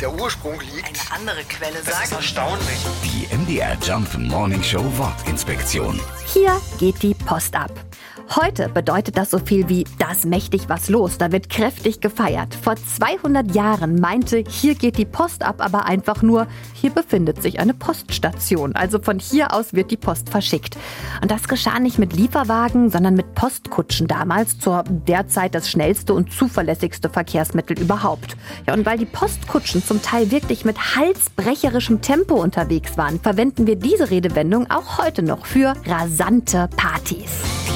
der Ursprung liegt. Eine andere Quelle Das ist sagt. erstaunlich. Die MDR Jump Morning Show Wortinspektion. Hier geht die Post ab. Heute bedeutet das so viel wie, da ist mächtig was los, da wird kräftig gefeiert. Vor 200 Jahren meinte, hier geht die Post ab, aber einfach nur, hier befindet sich eine Poststation. Also von hier aus wird die Post verschickt. Und das geschah nicht mit Lieferwagen, sondern mit Postkutschen damals zur derzeit das schnellste und zuverlässigste Verkehrsmittel überhaupt. Ja, und weil die Postkutschen zum Teil wirklich mit halsbrecherischem Tempo unterwegs waren, verwenden wir diese Redewendung auch heute noch für rasante Partys.